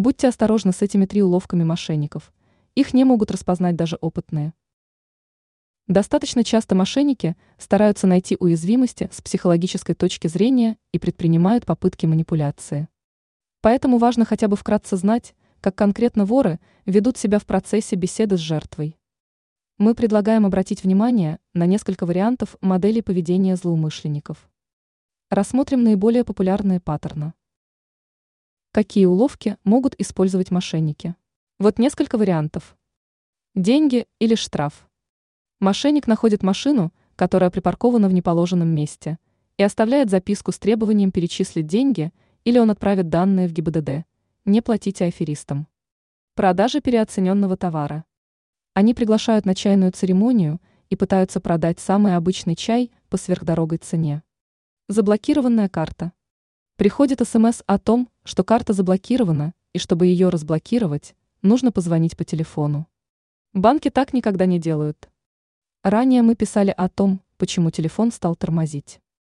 Будьте осторожны с этими три уловками мошенников. Их не могут распознать даже опытные. Достаточно часто мошенники стараются найти уязвимости с психологической точки зрения и предпринимают попытки манипуляции. Поэтому важно хотя бы вкратце знать, как конкретно воры ведут себя в процессе беседы с жертвой. Мы предлагаем обратить внимание на несколько вариантов моделей поведения злоумышленников. Рассмотрим наиболее популярные паттерны. Какие уловки могут использовать мошенники? Вот несколько вариантов. Деньги или штраф. Мошенник находит машину, которая припаркована в неположенном месте, и оставляет записку с требованием перечислить деньги или он отправит данные в ГИБДД. Не платите аферистам. Продажа переоцененного товара. Они приглашают на чайную церемонию и пытаются продать самый обычный чай по сверхдорогой цене. Заблокированная карта. Приходит СМС о том, что карта заблокирована, и чтобы ее разблокировать, нужно позвонить по телефону. Банки так никогда не делают. Ранее мы писали о том, почему телефон стал тормозить.